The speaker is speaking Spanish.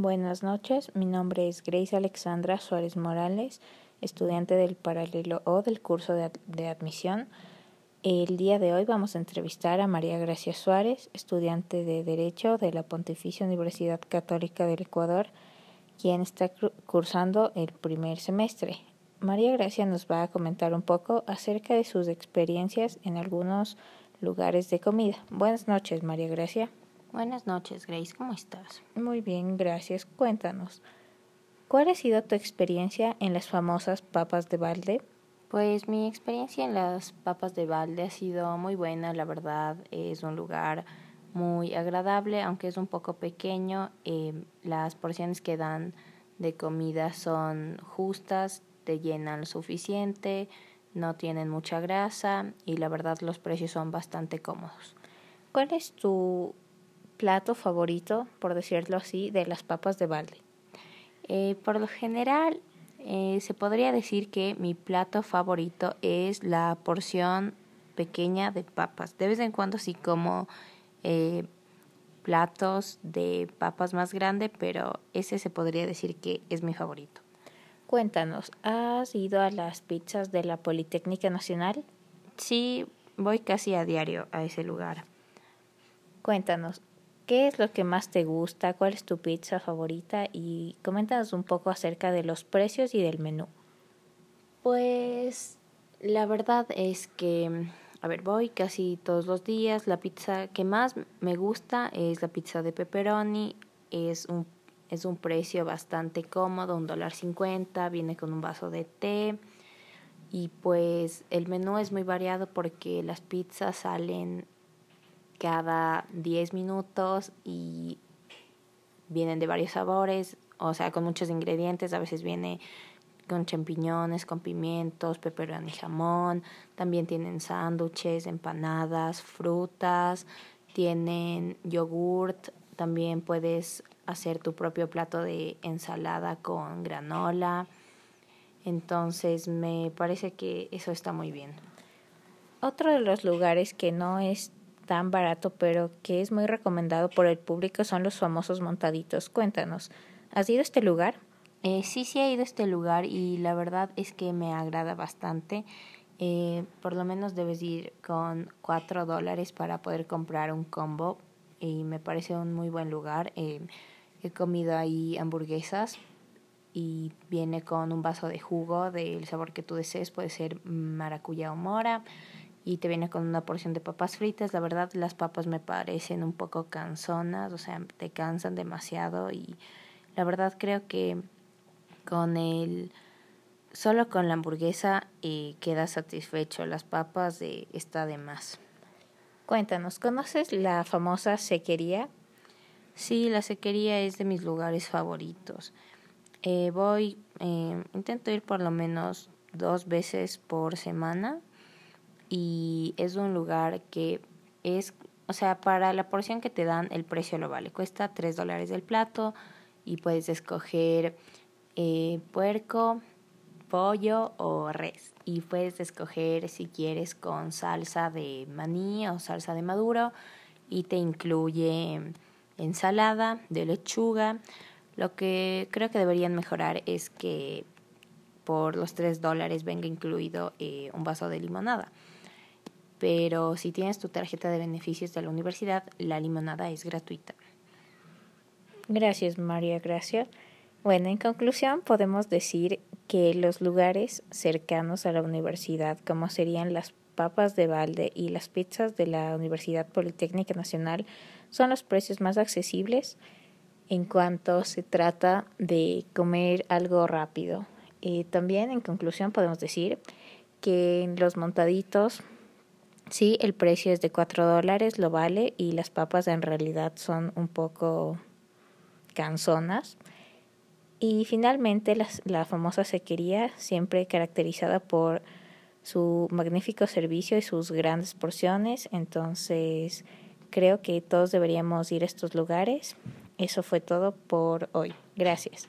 Buenas noches, mi nombre es Grace Alexandra Suárez Morales, estudiante del paralelo O del curso de, admisión. El día de hoy vamos a entrevistar a María Gracia Suárez, estudiante de Derecho de la Pontificia Universidad Católica del Ecuador, quien está cursando el primer semestre. María Gracia nos va a comentar un poco acerca de sus experiencias en algunos lugares de comida. Buenas noches, María Gracia. Buenas noches, Grace. ¿Cómo estás? Muy bien, gracias. Cuéntanos. ¿Cuál ha sido tu experiencia en las famosas papas de balde? Pues mi experiencia en las papas de balde ha sido muy buena, la verdad. Es un lugar muy agradable, aunque es un poco pequeño. Eh, las porciones que dan de comida son justas, te llenan lo suficiente, no tienen mucha grasa y la verdad los precios son bastante cómodos. ¿Cuál es tu plato favorito, por decirlo así, de las papas de balde? Eh, por lo general, eh, se podría decir que mi plato favorito es la porción pequeña de papas. De vez en cuando sí como eh, platos de papas más grande, pero ese se podría decir que es mi favorito. Cuéntanos, ¿has ido a las pizzas de la Politécnica Nacional? Sí, voy casi a diario a ese lugar. Cuéntanos, ¿Qué es lo que más te gusta? ¿Cuál es tu pizza favorita? Y coméntanos un poco acerca de los precios y del menú. Pues la verdad es que, a ver, voy casi todos los días. La pizza que más me gusta es la pizza de pepperoni. Es un, es un precio bastante cómodo, un dólar cincuenta. Viene con un vaso de té. Y pues el menú es muy variado porque las pizzas salen cada 10 minutos y vienen de varios sabores, o sea, con muchos ingredientes, a veces viene con champiñones, con pimientos, pepperoni y jamón, también tienen sándwiches, empanadas, frutas, tienen yogurt, también puedes hacer tu propio plato de ensalada con granola. Entonces me parece que eso está muy bien. Otro de los lugares que no es tan barato, pero que es muy recomendado por el público son los famosos montaditos. Cuéntanos, ¿has ido a este lugar? Eh, sí, sí he ido a este lugar y la verdad es que me agrada bastante. Eh, por lo menos debes ir con cuatro dólares para poder comprar un combo y me parece un muy buen lugar. Eh, he comido ahí hamburguesas y viene con un vaso de jugo del sabor que tú desees, puede ser maracuyá o mora y te viene con una porción de papas fritas. La verdad, las papas me parecen un poco cansonas, o sea, te cansan demasiado y la verdad creo que con el solo con la hamburguesa eh, quedas satisfecho. Las papas de está de más. Cuéntanos, ¿conoces la famosa sequería? Sí, la sequería es de mis lugares favoritos. Eh, voy, eh, intento ir por lo menos dos veces por semana y es un lugar que es, o sea, para la porción que te dan el precio lo vale. Cuesta 3 dólares el plato y puedes escoger eh, puerco, pollo o res. Y puedes escoger si quieres con salsa de maní o salsa de maduro y te incluye ensalada de lechuga. Lo que creo que deberían mejorar es que por los 3 dólares venga incluido eh, un vaso de limonada pero si tienes tu tarjeta de beneficios de la universidad, la limonada es gratuita. Gracias, María Gracia. Bueno, en conclusión, podemos decir que los lugares cercanos a la universidad, como serían las papas de balde y las pizzas de la Universidad Politécnica Nacional, son los precios más accesibles en cuanto se trata de comer algo rápido. Eh, también, en conclusión, podemos decir que los montaditos Sí, el precio es de 4 dólares, lo vale, y las papas en realidad son un poco canzonas. Y finalmente la, la famosa sequería, siempre caracterizada por su magnífico servicio y sus grandes porciones. Entonces, creo que todos deberíamos ir a estos lugares. Eso fue todo por hoy. Gracias.